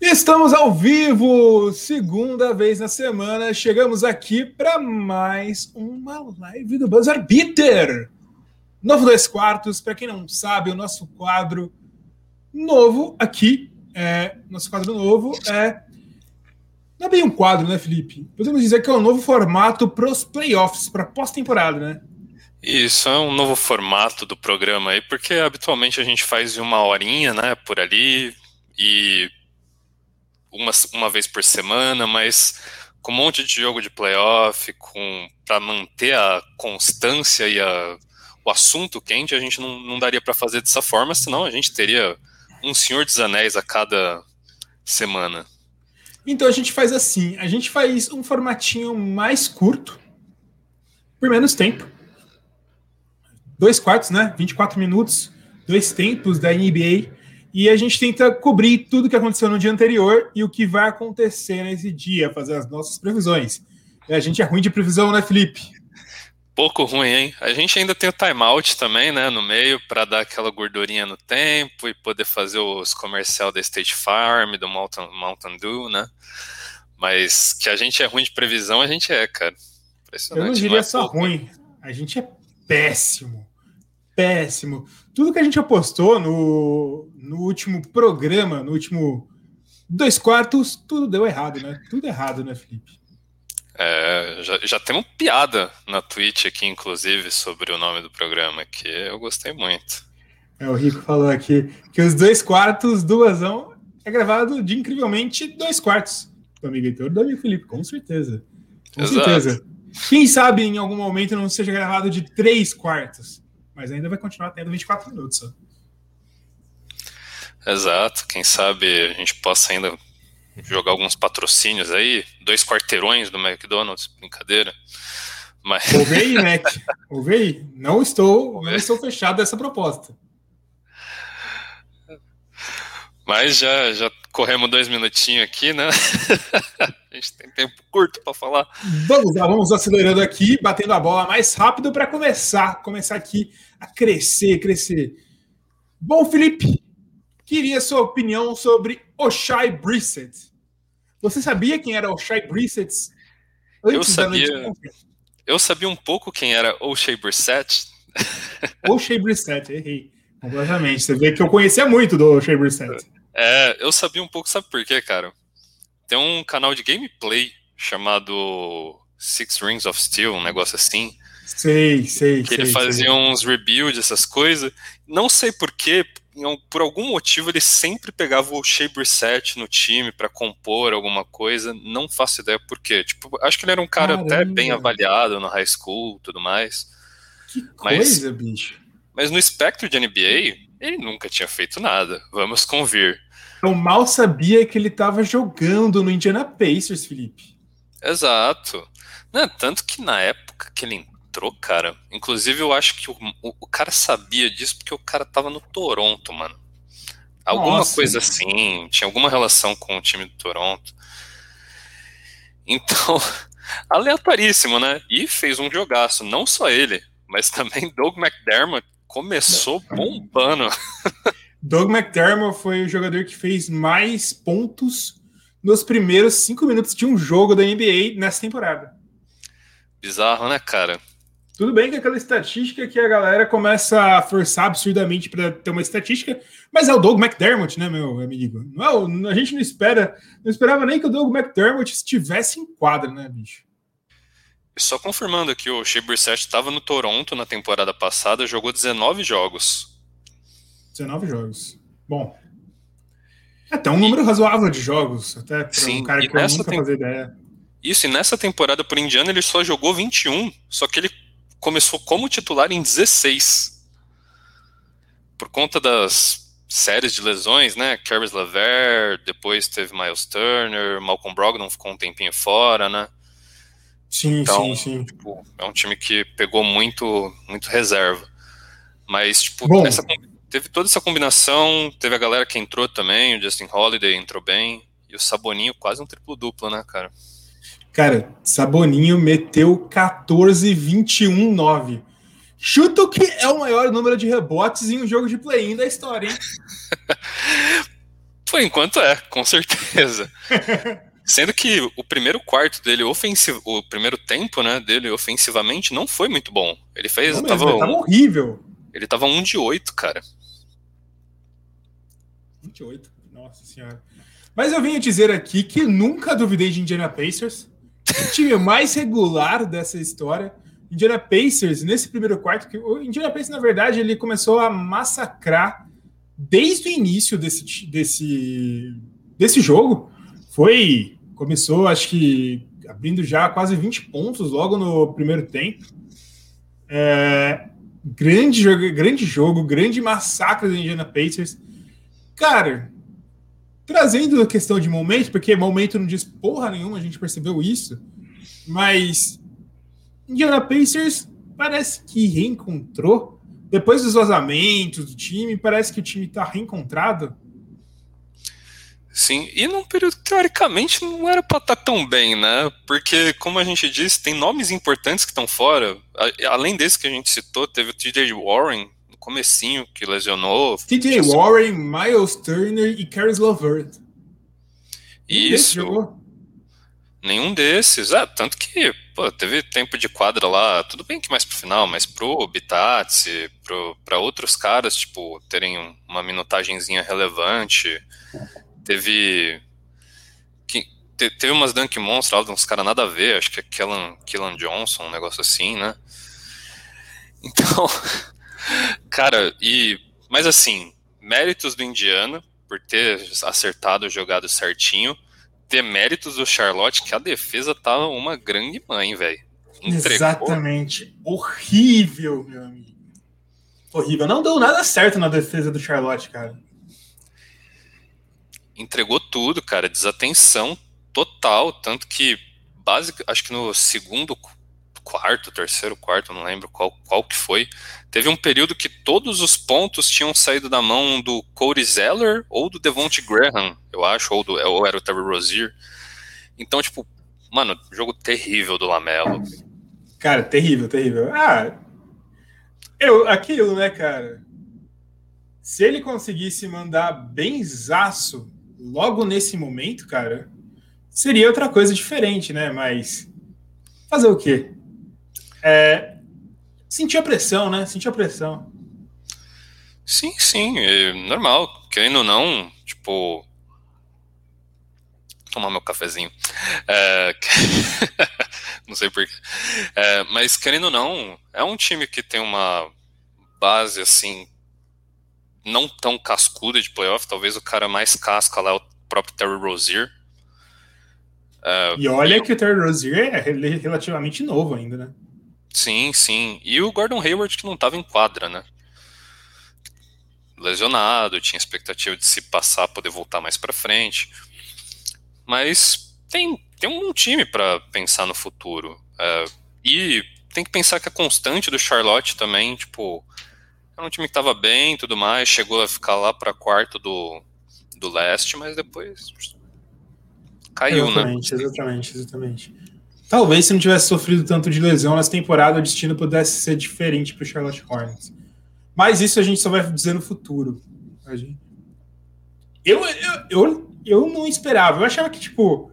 Estamos ao vivo, segunda vez na semana. Chegamos aqui para mais uma live do Buzzer Beater. Novo dois quartos, para quem não sabe, o nosso quadro novo aqui, é, nosso quadro novo é não é bem um quadro, né, Felipe? Podemos dizer que é um novo formato para os playoffs, para pós-temporada, né? Isso, é um novo formato do programa aí, porque habitualmente a gente faz uma horinha, né, por ali, e uma, uma vez por semana, mas com um monte de jogo de playoff, com para manter a constância e a, o assunto quente, a gente não, não daria para fazer dessa forma, senão a gente teria um Senhor dos Anéis a cada semana. Então a gente faz assim, a gente faz um formatinho mais curto, por menos tempo. Dois quartos, né? 24 minutos, dois tempos da NBA e a gente tenta cobrir tudo o que aconteceu no dia anterior e o que vai acontecer nesse dia, fazer as nossas previsões. A gente é ruim de previsão, né, Felipe? Pouco ruim, hein? A gente ainda tem o timeout também, né, no meio, para dar aquela gordurinha no tempo e poder fazer os comercial da State Farm, do Mountain, Mountain Dew, né? Mas que a gente é ruim de previsão, a gente é, cara. Eu não diria não é só pouco, ruim, a gente é péssimo. Péssimo tudo que a gente apostou no, no último programa, no último dois quartos, tudo deu errado, né? Tudo errado, né, Felipe? É, já, já temos piada na Twitch aqui, inclusive, sobre o nome do programa, que eu gostei muito. É, o Rico falou aqui que os dois quartos do Azão é gravado de incrivelmente dois quartos. Do amigo Heitor do amigo Felipe, com certeza. Com Exato. certeza. Quem sabe em algum momento não seja gravado de três quartos mas ainda vai continuar tendo 24 minutos. Exato, quem sabe a gente possa ainda jogar alguns patrocínios aí, dois quarteirões do McDonald's, brincadeira. Mas... Ouve aí, Mac. Ouve aí. Não estou, não estou fechado dessa proposta. Mas já, já corremos dois minutinhos aqui, né? a gente tem tempo curto para falar. Vamos lá, vamos acelerando aqui, batendo a bola mais rápido para começar, começar aqui a crescer, crescer. Bom, Felipe, queria sua opinião sobre Oshai Brissett. Você sabia quem era Oshai Brissett? Eu sabia. Eu sabia um pouco quem era Oshai Brissett. Oshai Brissett, errei completamente. Você vê que eu conhecia muito do Oshai Brissett. É, eu sabia um pouco, sabe por quê, cara? Tem um canal de gameplay chamado Six Rings of Steel, um negócio assim. Sei, sei. Que sei, ele fazia sei. uns rebuilds, essas coisas. Não sei porquê, por algum motivo ele sempre pegava o Shea Brissett no time para compor alguma coisa. Não faço ideia por quê. Tipo, acho que ele era um cara Caramba. até bem avaliado no high school tudo mais. Que coisa, mas, bicho. Mas no espectro de NBA, ele nunca tinha feito nada. Vamos convir. Eu mal sabia que ele estava jogando no Indiana Pacers, Felipe. Exato. Não, tanto que na época que ele entrou, cara. Inclusive, eu acho que o, o, o, cara sabia disso porque o cara tava no Toronto, mano. Alguma Nossa. coisa assim, tinha alguma relação com o time do Toronto. Então, aleatoríssimo, né? E fez um jogaço, não só ele, mas também Doug McDermott começou bombando. Doug McDermott foi o jogador que fez mais pontos nos primeiros cinco minutos de um jogo da NBA nessa temporada. Bizarro, né, cara? Tudo bem que aquela estatística que a galera começa a forçar absurdamente para ter uma estatística, mas é o Doug McDermott, né, meu amigo? Não é a gente não espera, não esperava nem que o Doug McDermott estivesse em quadra, né, bicho? Só confirmando aqui, o Shea Brissett estava no Toronto na temporada passada, jogou 19 jogos. 19 jogos. Bom, é até um número razoável de jogos, até para um cara que nunca tem... fazer ideia. Isso, e nessa temporada por Indiana ele só jogou 21, só que ele começou como titular em 16. Por conta das séries de lesões, né? Caris LeVert, depois teve Miles Turner, Malcolm Brogdon ficou um tempinho fora, né? Sim, então, sim, sim. Tipo, é um time que pegou muito, muito reserva. Mas, tipo, essa, teve toda essa combinação, teve a galera que entrou também, o Justin Holiday entrou bem, e o Saboninho quase um triplo-duplo, né, cara? Cara, Saboninho meteu 14, 21, 9. Chuto que é o maior número de rebotes em um jogo de play-in da história, hein? Por enquanto é, com certeza. Sendo que o primeiro quarto dele ofensivo, o primeiro tempo, né, dele ofensivamente não foi muito bom. Ele fez, Não tava, mesmo, ele tava horrível. ele tava um de oito, cara. 28, nossa senhora. Mas eu venho dizer aqui que nunca duvidei de Indiana Pacers. O time mais regular dessa história. Indiana Pacers, nesse primeiro quarto, que o Indiana Pacers, na verdade, ele começou a massacrar desde o início desse, desse, desse jogo. Foi. Começou, acho que, abrindo já quase 20 pontos logo no primeiro tempo. É, grande, grande jogo, grande massacre do Indiana Pacers. Cara, trazendo a questão de momento, porque momento não diz porra nenhuma, a gente percebeu isso, mas Indiana Pacers parece que reencontrou, depois dos vazamentos do time, parece que o time tá reencontrado. Sim, e num período que teoricamente não era pra estar tão bem, né? Porque, como a gente disse, tem nomes importantes que estão fora. Além desse que a gente citou, teve o TJ Warren comecinho, que lesionou. TJ Warren, Miles Turner e Caris LeVert. Isso, nenhum desses. Ah, tanto que, pô, teve tempo de quadra lá, tudo bem que mais pro final, mas pro Bitats, pro, pra outros caras, tipo, terem um- uma minutagenzinha relevante. Teve. que- te- teve umas Dunk de uns caras nada a ver, acho que é Kellan, Kellan Johnson, um negócio assim, né? Então, cara, e. Mas assim, méritos do Indiana por ter acertado, jogado certinho. Ter méritos do Charlotte, que a defesa tá uma grande mãe, velho. Exatamente. Horrível, meu amigo. Horrível. Não deu nada certo na defesa do Charlotte, cara. entregou tudo, cara, desatenção total, tanto que básico, acho que no segundo quarto, terceiro quarto, não lembro qual, qual que foi, teve um período que todos os pontos tinham saído da mão do Cody Zeller ou do Devonte Graham, eu acho, ou, do, ou era o Terry Rozier. Então, tipo, mano, jogo terrível do Lamelo. Cara, terrível, terrível. Ah, eu, aquilo, né, cara? Se ele conseguisse mandar benzaço logo nesse momento, cara, seria outra coisa diferente, né? Mas fazer o quê? É, a pressão, né? Sentir a pressão. Sim, sim, é normal, querendo ou não, tipo. Tomar meu cafezinho. É, não sei porquê. É, mas querendo ou não, é um time que tem uma base assim. Não tão cascuda de playoff, talvez o cara mais casca lá é o próprio Terry Rozier. É, E olha que o Terry Rozier é rel- relativamente novo ainda, né? Sim, sim. E o Gordon Hayward que não estava em quadra, né? Lesionado, tinha expectativa de se passar, poder voltar mais para frente. Mas tem, tem um time para pensar no futuro. É, e tem que pensar que a constante do Charlotte também, tipo, era um time que estava bem tudo mais, chegou a ficar lá para quarto do, do leste, mas depois caiu, né? exatamente, exatamente, exatamente. Talvez se não tivesse sofrido tanto de lesão nessa temporada, o destino pudesse ser diferente para o Charlotte Hornets. Mas isso a gente só vai dizer no futuro. Eu, eu, eu, eu não esperava. Eu achava que, tipo,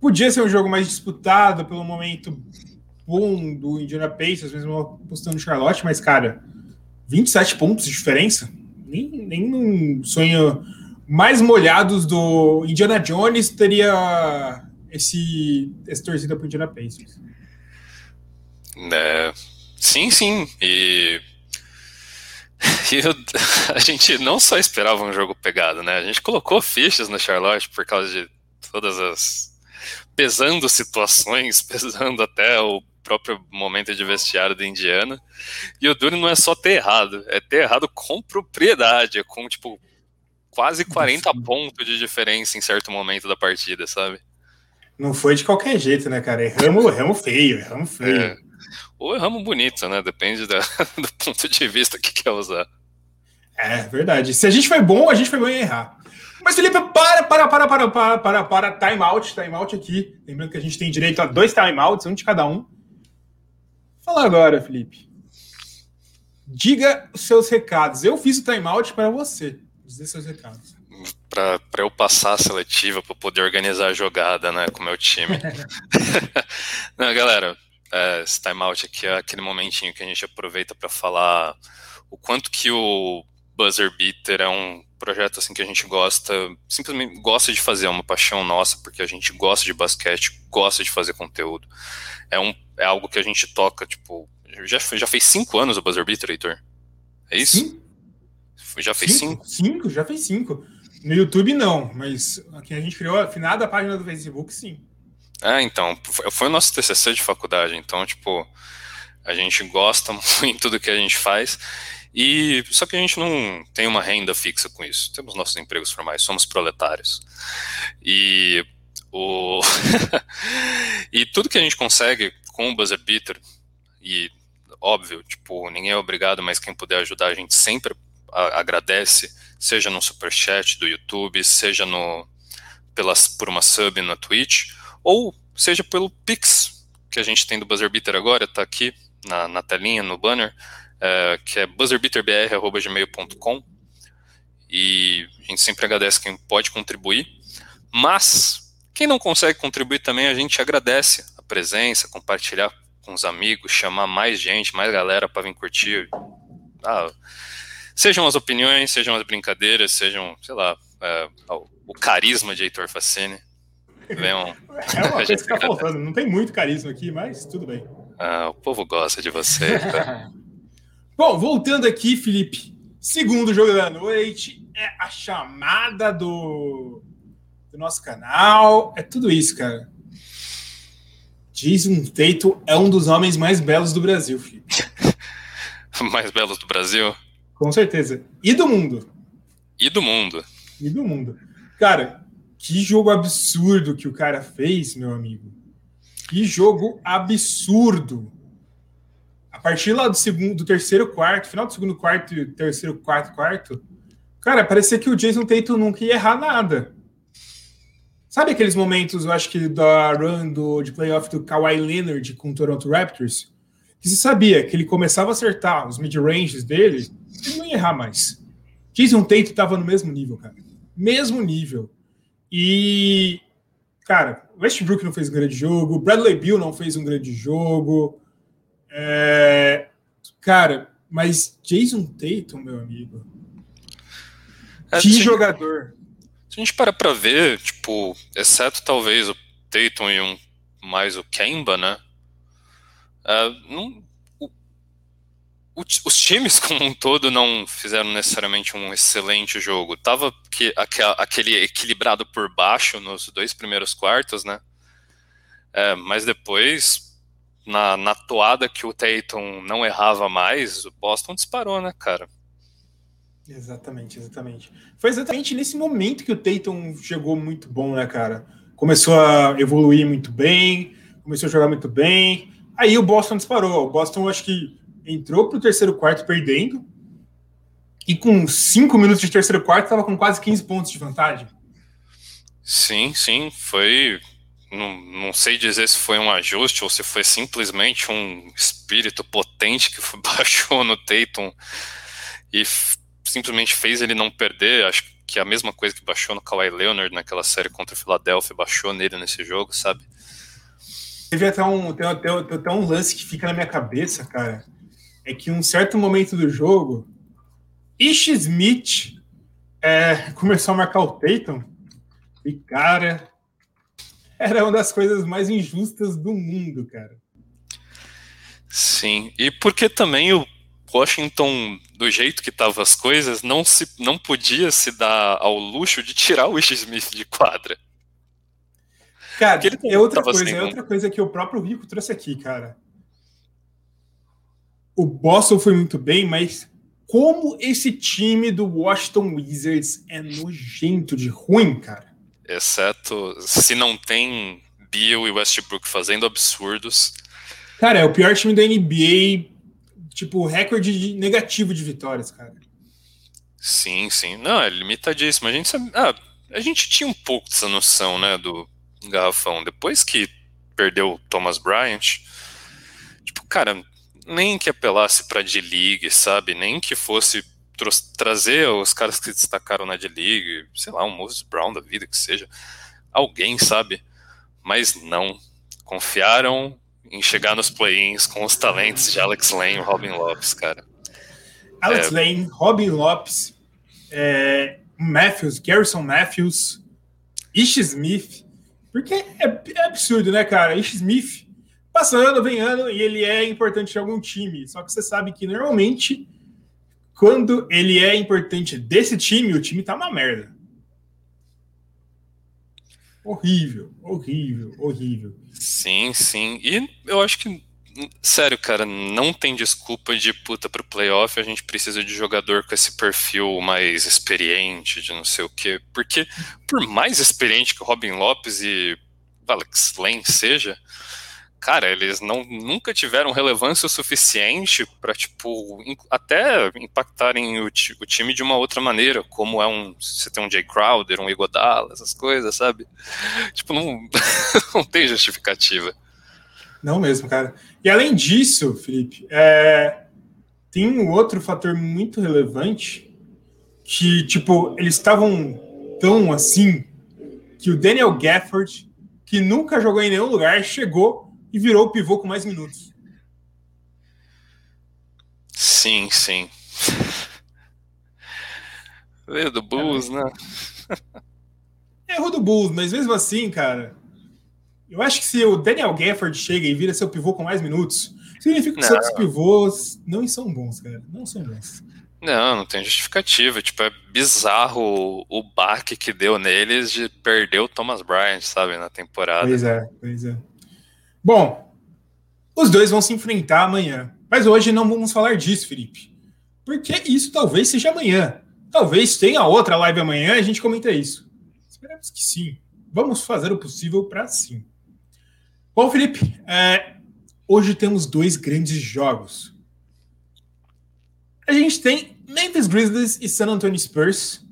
podia ser um jogo mais disputado pelo momento bom do Indiana Pacers, mesmo apostando no Charlotte, mas, cara, 27 pontos de diferença? Nem, nem num sonho mais molhados do Indiana Jones teria esse, essa torcida pro Indiana Pacers. É, sim, sim. E, e eu- a gente não só esperava um jogo pegado, né? A gente colocou fichas no Charlotte por causa de todas as. pesando situações, pesando até o próprio momento de vestiário da Indiana. E o duro não é só ter errado, é ter errado com propriedade, é com, tipo, quase 40 Sim. pontos de diferença em certo momento da partida, sabe? Não foi de qualquer jeito, né, cara? Erramos, erramos feio, erramos feio. É. Ou erramos bonito, né? Depende da- do ponto de vista que quer usar. É, verdade. Se a gente foi bom, a gente foi bom em errar. Mas, Felipe, para, para, para, para, para, para, para, time out, time out aqui. Lembrando que a gente tem direito a dois time outs, um de cada um. Fala agora, Felipe. Diga os seus recados. Eu fiz o time out para você. Dizer seus recados. Para eu passar a seletiva, para poder organizar a jogada, né, com o meu time. Não, galera, é, esse timeout aqui é aquele momentinho que a gente aproveita para falar o quanto que o Buzzer Beater é um projeto assim que a gente gosta, simplesmente gosta de fazer, é uma paixão nossa, porque a gente gosta de basquete, gosta de fazer conteúdo. É, um, é algo que a gente toca, tipo, já, já fez cinco anos o Buzzer Beater, Heitor? É isso? Sim. Já fez cinco? Cinco, cinco já fez cinco. No YouTube não, mas aqui a gente criou a finada página do Facebook, sim. É, então, foi o nosso TCC de faculdade, então, tipo, a gente gosta muito do que a gente faz, e só que a gente não tem uma renda fixa com isso, temos nossos empregos formais, somos proletários. E o e tudo que a gente consegue com o Buzzer Beater, e óbvio, tipo, ninguém é obrigado, mas quem puder ajudar a gente sempre agradece, seja no superchat do YouTube, seja no pelas, por uma sub na Twitch, ou seja pelo Pix que a gente tem do Buzzer Beater agora, está aqui na, na, telinha, no banner, é, que é buzzerbeaterbr.gmail.com e a gente sempre agradece quem pode contribuir, mas quem não consegue contribuir também, a gente agradece a presença, compartilhar com os amigos, chamar mais gente, mais galera para vir curtir. Ah, sejam as opiniões, sejam as brincadeiras, sejam, sei lá, é, o carisma de Heitor Facine. Venham, é uma coisa que tá faltando. Não tem muito carisma aqui, mas tudo bem. Ah, o povo gosta de você. Tá? Bom, voltando aqui, Felipe. Segundo jogo da noite é a chamada do, do nosso canal. É tudo isso, cara. Jason Tatum é um dos homens mais belos do Brasil, Felipe. mais belos do Brasil? Com certeza. E do mundo. E do mundo. E do mundo. Cara, que jogo absurdo que o cara fez, meu amigo. Que jogo absurdo. A partir lá do segundo, do terceiro quarto, final do segundo quarto e terceiro quarto quarto, cara, parecia que o Jason Tatum nunca ia errar nada. Sabe aqueles momentos, eu acho que da run do, de playoff do Kawhi Leonard com o Toronto Raptors? Que você sabia que ele começava a acertar os mid-ranges dele, ele não ia errar mais. Jason Tatum estava no mesmo nível, cara. Mesmo nível. E, cara, Westbrook não fez um grande jogo, Bradley Bill não fez um grande jogo. É, cara, mas Jason Tatum, meu amigo. É, que se jogador. Se a gente para pra ver, tipo, exceto talvez o Tatum e um mais o Kemba, né? É, não, os times como um todo não fizeram necessariamente um excelente jogo. Tava que, aquele equilibrado por baixo nos dois primeiros quartos, né? É, mas depois, na, na toada que o Tatum não errava mais, o Boston disparou, né, cara? Exatamente, exatamente. Foi exatamente nesse momento que o Tatum chegou muito bom, né, cara? Começou a evoluir muito bem, começou a jogar muito bem. Aí o Boston disparou. O Boston, acho que entrou para o terceiro quarto perdendo e com cinco minutos de terceiro quarto estava com quase 15 pontos de vantagem. Sim, sim, foi. Não, não sei dizer se foi um ajuste ou se foi simplesmente um espírito potente que baixou no Tatum e simplesmente fez ele não perder. Acho que é a mesma coisa que baixou no Kawhi Leonard naquela série contra o Philadelphia, baixou nele nesse jogo, sabe? Teve até um, tem, tem, tem até um lance que fica na minha cabeça, cara é que um certo momento do jogo, Ish Smith é, começou a marcar o Tatum e, cara, era uma das coisas mais injustas do mundo, cara. Sim, e porque também o Washington, do jeito que estavam as coisas, não, se, não podia se dar ao luxo de tirar o Ish Smith de quadra. Cara, é outra coisa, é outra coisa que o próprio Rico trouxe aqui, cara o Boston foi muito bem, mas como esse time do Washington Wizards é nojento de ruim, cara. Exceto se não tem Bill e Westbrook fazendo absurdos. Cara, é o pior time da NBA, tipo, recorde negativo de vitórias, cara. Sim, sim. Não, é limitadíssimo. A gente sabe, ah, a gente tinha um pouco dessa noção, né, do garrafão. Depois que perdeu o Thomas Bryant, tipo, cara, nem que apelasse para D-League, sabe? Nem que fosse trazer os caras que destacaram na D-League, sei lá, um Moses Brown da vida, que seja, alguém, sabe? Mas não. Confiaram em chegar nos play-ins com os talentos de Alex Lane e Robin Lopes, cara. Alex é... Lane, Robin Lopes, é, Matthews, Garrison Matthews, Ish Smith. Porque é, é absurdo, né, cara? Ish Smith passando, vem ano e ele é importante em algum time. Só que você sabe que normalmente, quando ele é importante desse time, o time tá uma merda. Horrível, horrível, horrível. Sim, sim. E eu acho que, sério, cara, não tem desculpa de puta pro playoff. A gente precisa de jogador com esse perfil mais experiente, de não sei o quê. Porque, por mais experiente que o Robin Lopes e Alex Lane seja, cara, eles não, nunca tiveram relevância o suficiente para tipo, até impactarem o, o, time de uma outra maneira, como é um, você tem um Jay Crowder, um Igodala, essas coisas, sabe? Tipo, não, não tem justificativa. Não mesmo, cara. E além disso, Felipe, é, tem um outro fator muito relevante que, tipo, eles estavam tão assim que o Daniel Gafford, que nunca jogou em nenhum lugar, chegou e virou o pivô com mais minutos. Sim, sim. Veio do Bulls, é. né? Erro do Bulls, mas mesmo assim, cara, eu acho que se o Daniel Gafford chega e vira seu pivô com mais minutos, significa que os outros pivôs não são bons, cara. Não são bons. Não, não tem justificativa. Tipo, é bizarro o, o baque que deu neles de perder o Thomas Bryant, sabe, na temporada. Pois é, pois é. Bom, os dois vão se enfrentar amanhã. Mas hoje não vamos falar disso, Felipe. Porque isso talvez seja amanhã. Talvez tenha outra live amanhã e a gente comenta isso. Esperamos que sim. Vamos fazer o possível para sim. Bom, Felipe, é, hoje temos dois grandes jogos. A gente tem Memphis Grizzlies e San Antonio Spurs,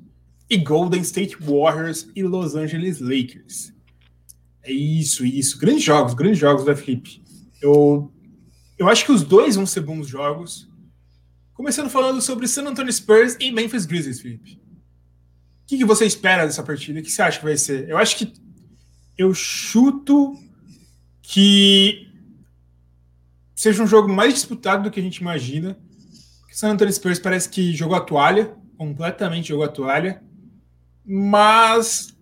e Golden State Warriors e Los Angeles Lakers. É isso, isso. Grandes jogos, grandes jogos da Felipe. Eu, eu acho que os dois vão ser bons jogos. Começando falando sobre San Antonio Spurs e Memphis Grizzlies, Felipe. O que, que você espera dessa partida? O que você acha que vai ser? Eu acho que eu chuto que seja um jogo mais disputado do que a gente imagina. O San Antonio Spurs parece que jogou a toalha, completamente jogou a toalha. Mas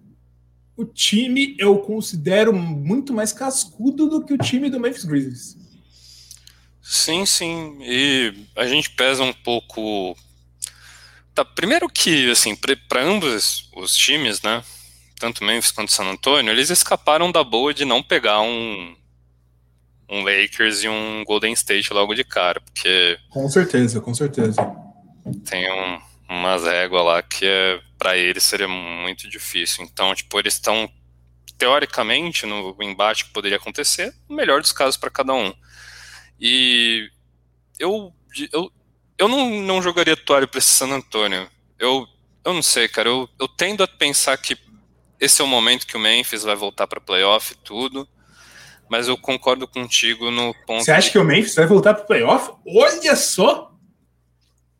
o time eu considero muito mais cascudo do que o time do Memphis Grizzlies. Sim, sim. E a gente pesa um pouco. Tá, primeiro que, assim, para ambos os times, né? Tanto Memphis quanto San Antonio, eles escaparam da boa de não pegar um, um Lakers e um Golden State logo de cara, porque. Com certeza, com certeza. Tem um, umas réguas lá que é, para eles seria muito difícil. Então, tipo, eles estão teoricamente no embate que poderia acontecer, o melhor dos casos para cada um. E eu eu, eu não, não jogaria toalha para esse San Antonio. Eu, eu não sei, cara. Eu, eu tendo a pensar que esse é o momento que o Memphis vai voltar para playoff e tudo. Mas eu concordo contigo no ponto. Você acha que o Memphis vai voltar para playoff? Olha só!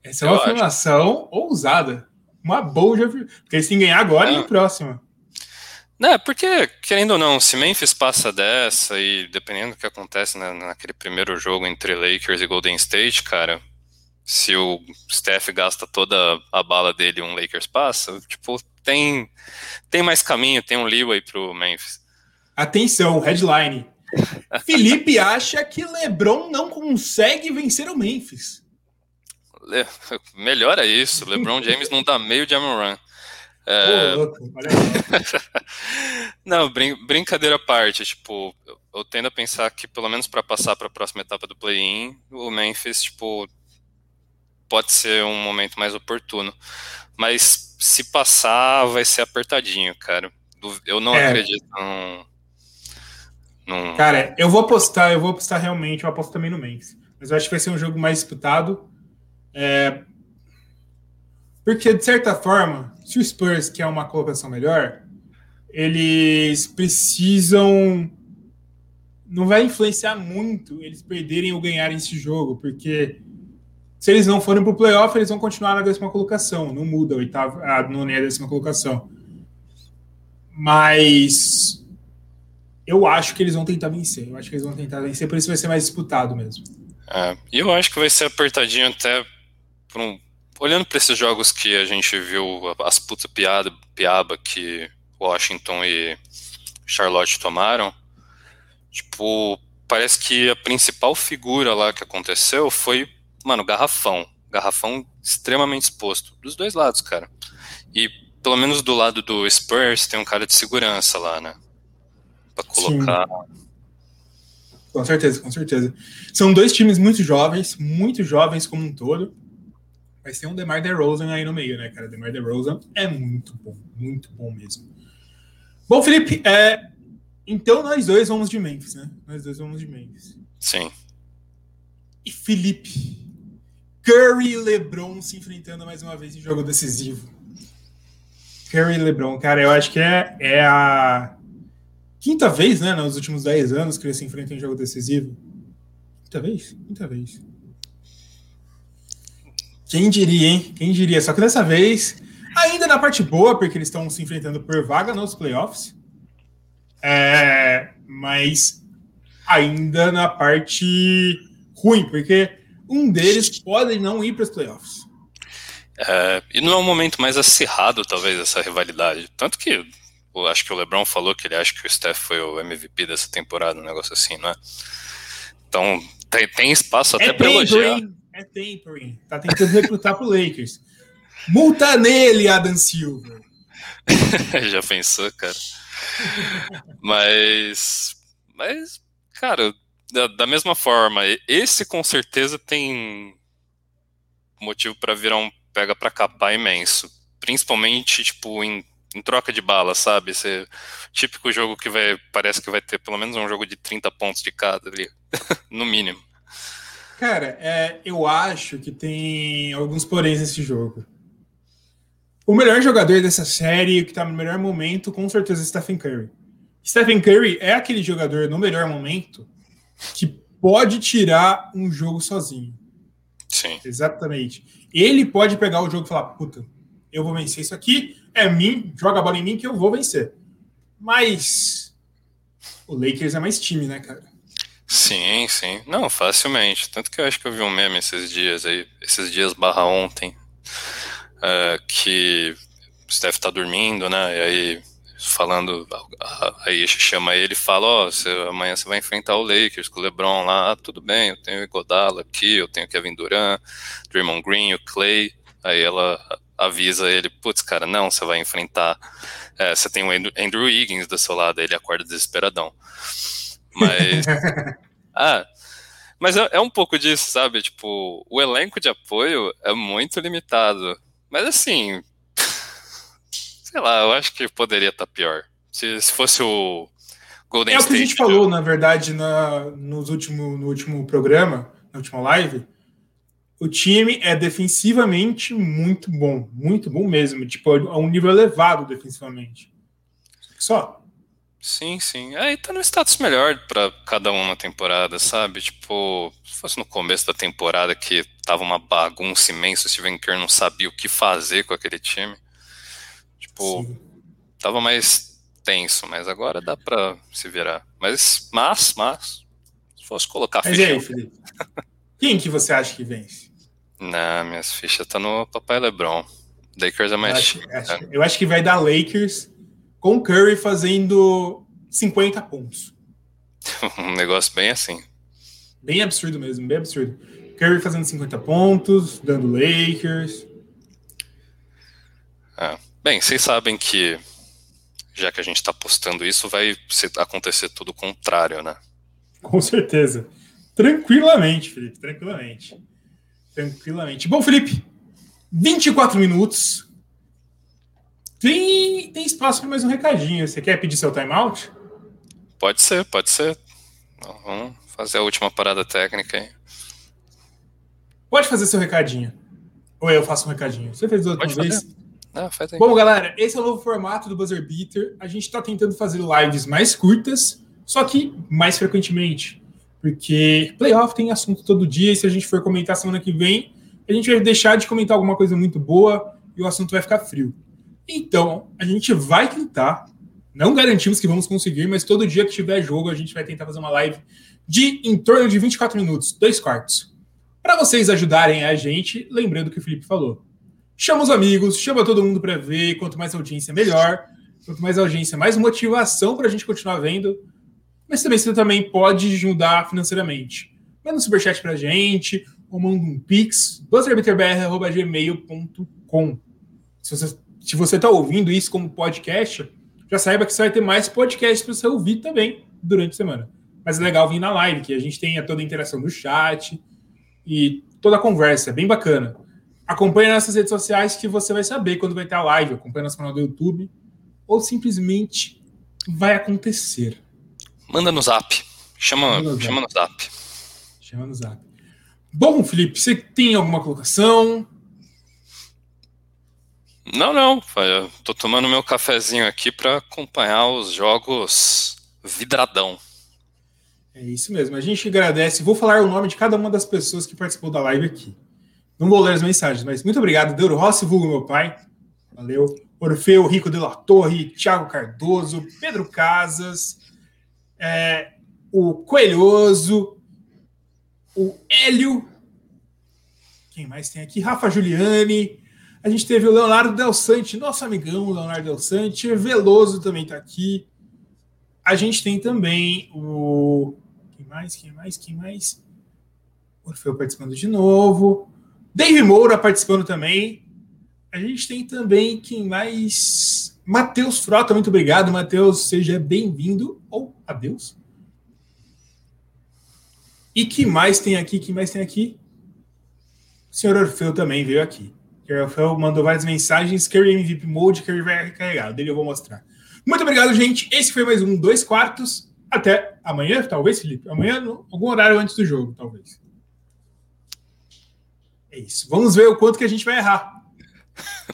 Essa é uma afirmação ousada. Uma boa, porque que ganhar agora não. e no próximo. Não, porque, querendo ou não, se Memphis passa dessa e dependendo do que acontece na, naquele primeiro jogo entre Lakers e Golden State, cara, se o Steph gasta toda a bala dele um Lakers passa, tipo, tem, tem mais caminho, tem um leeway pro Memphis. Atenção, headline. Felipe acha que LeBron não consegue vencer o Memphis. Le... Melhora isso. LeBron James não dá meio de Amoran. É... não, brin brincadeira à parte. Tipo, eu, eu tendo a pensar que, pelo menos para passar para a próxima etapa do play-in, o Memphis, tipo, pode ser um momento mais oportuno. Mas se passar, vai ser apertadinho, cara. Eu não é. acredito num, num... Cara, eu vou apostar, eu vou apostar realmente, eu aposto também no Memphis. Mas eu acho que vai ser um jogo mais disputado. É, porque, de certa forma, se o Spurs quer uma colocação melhor, eles precisam. Não vai influenciar muito eles perderem ou ganharem esse jogo, porque Se eles não forem para o playoff, eles vão continuar na décima colocação, não muda a oitava, a nona e a décima colocação. Mas eu acho que eles vão tentar vencer. Eu acho que eles vão tentar vencer, por isso vai ser mais disputado mesmo. É, e eu acho que vai ser apertadinho até um, olhando para esses jogos que a gente viu as puta piada, piaba que Washington e Charlotte tomaram. Tipo, parece que a principal figura lá que aconteceu foi, mano, garrafão. Garrafão extremamente exposto. Dos dois lados, cara. E pelo menos do lado do Spurs tem um cara de segurança lá, né? Pra colocar. Sim. Com certeza, com certeza. São dois times muito jovens, muito jovens como um todo. Mas tem um DeMar DeRozan aí no meio, né, cara? DeMar DeRozan é muito bom, muito bom mesmo. Bom, Felipe, é, então nós dois vamos de Memphis, né? Nós dois vamos de Memphis. Sim. E Felipe, Curry e LeBron se enfrentando mais uma vez em jogo decisivo. Curry e LeBron, cara, eu acho que é, é a quinta vez, né, nos últimos 10 anos que eles se enfrentam em jogo decisivo. Quinta vez? Quinta vez. Quem diria, hein? Quem diria? Só que dessa vez, ainda na parte boa, porque eles estão se enfrentando por vaga nos playoffs. É, mas ainda na parte ruim, porque um deles pode não ir para os playoffs. É, e não é um momento mais acirrado, talvez, essa rivalidade. Tanto que eu acho que o LeBron falou que ele acha que o Steph foi o MVP dessa temporada, um negócio assim, não é? Então tem, tem espaço até é para elogiar. É tempering. Tá tentando recrutar pro Lakers. Multa nele, Adam Silver. Já pensou, cara? mas, mas, cara, da, da, mesma forma, esse com certeza tem motivo para virar um pega para capar imenso, principalmente tipo em, em troca de bala, sabe? Esse típico jogo que vai parece que vai ter pelo menos um jogo de 30 pontos de cada ali, no mínimo. Cara, é, eu acho que tem alguns poréns nesse jogo. O melhor jogador dessa série, que tá no melhor momento, com certeza é Stephen Curry. Stephen Curry é aquele jogador no melhor momento que pode tirar um jogo sozinho. Sim. Exatamente. Ele pode pegar o jogo e falar: puta, eu vou vencer isso aqui, é mim, joga a bola em mim que eu vou vencer. Mas o Lakers é mais time, né, cara? Sim, sim. Não, facilmente. Tanto que eu acho que eu vi um meme esses dias aí, esses dias barra ontem, uh, que o Steph tá dormindo, né? E aí falando, aí chama ele e fala, ó, oh, amanhã você vai enfrentar o Lakers com o LeBron lá, ah, tudo bem, eu tenho o Godala aqui, eu tenho Kevin Durant, Draymond Green, o Clay, aí ela avisa ele, putz, cara, não, você vai enfrentar, é, você tem o Andrew Wiggins do seu lado, aí ele acorda desesperadão. Mas. ah, mas é, é, um pouco disso, sabe? Tipo, o elenco de apoio é muito limitado. Mas assim. Sei lá, eu acho que poderia estar tá pior. Se, se fosse o Golden é State. É o que a gente falou, na verdade, na, nos último, no último programa, na última live. O time é defensivamente muito bom, muito bom mesmo. Tipo, a um nível elevado defensivamente. Só. Sim, sim. Aí tá no status melhor para cada uma temporada, sabe? Tipo, se fosse no começo da temporada que tava uma bagunça imensa, o Steven Kerr não sabia o que fazer com aquele time. Tipo, sim. tava mais tenso, mas agora dá pra se virar. Mas, mas, mas, se fosse colocar mas ficha... aí, Felipe? Quem que você acha que vence? Não, minhas fichas tá no Papai LeBron. Lakers é mais... Eu acho, acho, eu acho que vai dar Lakers com Curry fazendo 50 pontos. um negócio bem assim. Bem absurdo mesmo, bem absurdo. Curry fazendo 50 pontos, dando Lakers. Ah, bem, vocês sabem que já que a gente está postando isso, vai acontecer tudo o contrário, né? Com certeza. Tranquilamente, Felipe, tranquilamente. Tranquilamente. Bom, Felipe, 24 minutos. Tem, tem espaço para mais um recadinho. Você quer pedir seu timeout? Pode ser, pode ser. Vamos fazer a última parada técnica aí. Pode fazer seu recadinho. Ou eu faço um recadinho. Você fez última vez? Ah. Bom, galera, esse é o novo formato do Buzzer Beater. A gente está tentando fazer lives mais curtas, só que mais frequentemente. Porque playoff tem assunto todo dia, e se a gente for comentar semana que vem, a gente vai deixar de comentar alguma coisa muito boa e o assunto vai ficar frio. Então, a gente vai tentar, não garantimos que vamos conseguir, mas todo dia que tiver jogo, a gente vai tentar fazer uma live de em torno de 24 minutos, dois quartos. Para vocês ajudarem a gente, lembrando o que o Felipe falou. Chama os amigos, chama todo mundo para ver, quanto mais audiência, melhor. Quanto mais audiência, mais motivação para a gente continuar vendo. Mas também você também pode ajudar financeiramente. Manda um superchat para a gente, ou manda um pix, buzzarbiterbr.gmail.com. Se você se você está ouvindo isso como podcast, já saiba que você vai ter mais podcasts para você ouvir também durante a semana. Mas é legal vir na live, que a gente tenha toda a interação do chat e toda a conversa, é bem bacana. Acompanhe nossas redes sociais que você vai saber quando vai ter a live. Acompanhe nosso canal do YouTube ou simplesmente vai acontecer. Manda no zap. Chama, Manda no zap. chama no zap. Chama no zap. Bom, Felipe, você tem alguma colocação? Não, não. Eu tô tomando meu cafezinho aqui para acompanhar os jogos vidradão. É isso mesmo. A gente agradece. Vou falar o nome de cada uma das pessoas que participou da live aqui. Não vou ler as mensagens, mas muito obrigado. Deuro Rossi, vulgo meu pai. Valeu. Orfeu Rico de la Torre, Thiago Cardoso, Pedro Casas, é, o Coelhoso, o Hélio. Quem mais tem aqui? Rafa Giuliani, a gente teve o Leonardo Del Sante, nosso amigão Leonardo Del Sante, Veloso também está aqui. A gente tem também o. Quem mais? Quem mais? Quem mais? Orfeu participando de novo. Dave Moura participando também. A gente tem também quem mais? Matheus Frota, muito obrigado, Matheus. Seja bem-vindo. Ou adeus. E que mais tem aqui? Que mais tem aqui? O senhor Orfeu também veio aqui. O Rafael mandou várias mensagens. Curry MVP Mode, Curry vai recarregar. Dele eu vou mostrar. Muito obrigado, gente. Esse foi mais um Dois Quartos. Até amanhã, talvez, Felipe. Amanhã, algum horário antes do jogo, talvez. É isso. Vamos ver o quanto que a gente vai errar.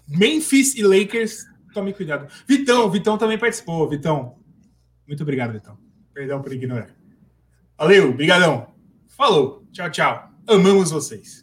Memphis e Lakers, tome cuidado. Vitão, Vitão também participou. Vitão, muito obrigado, Vitão. Perdão por ignorar. Valeu, brigadão. Falou. Tchau, tchau. Amamos vocês.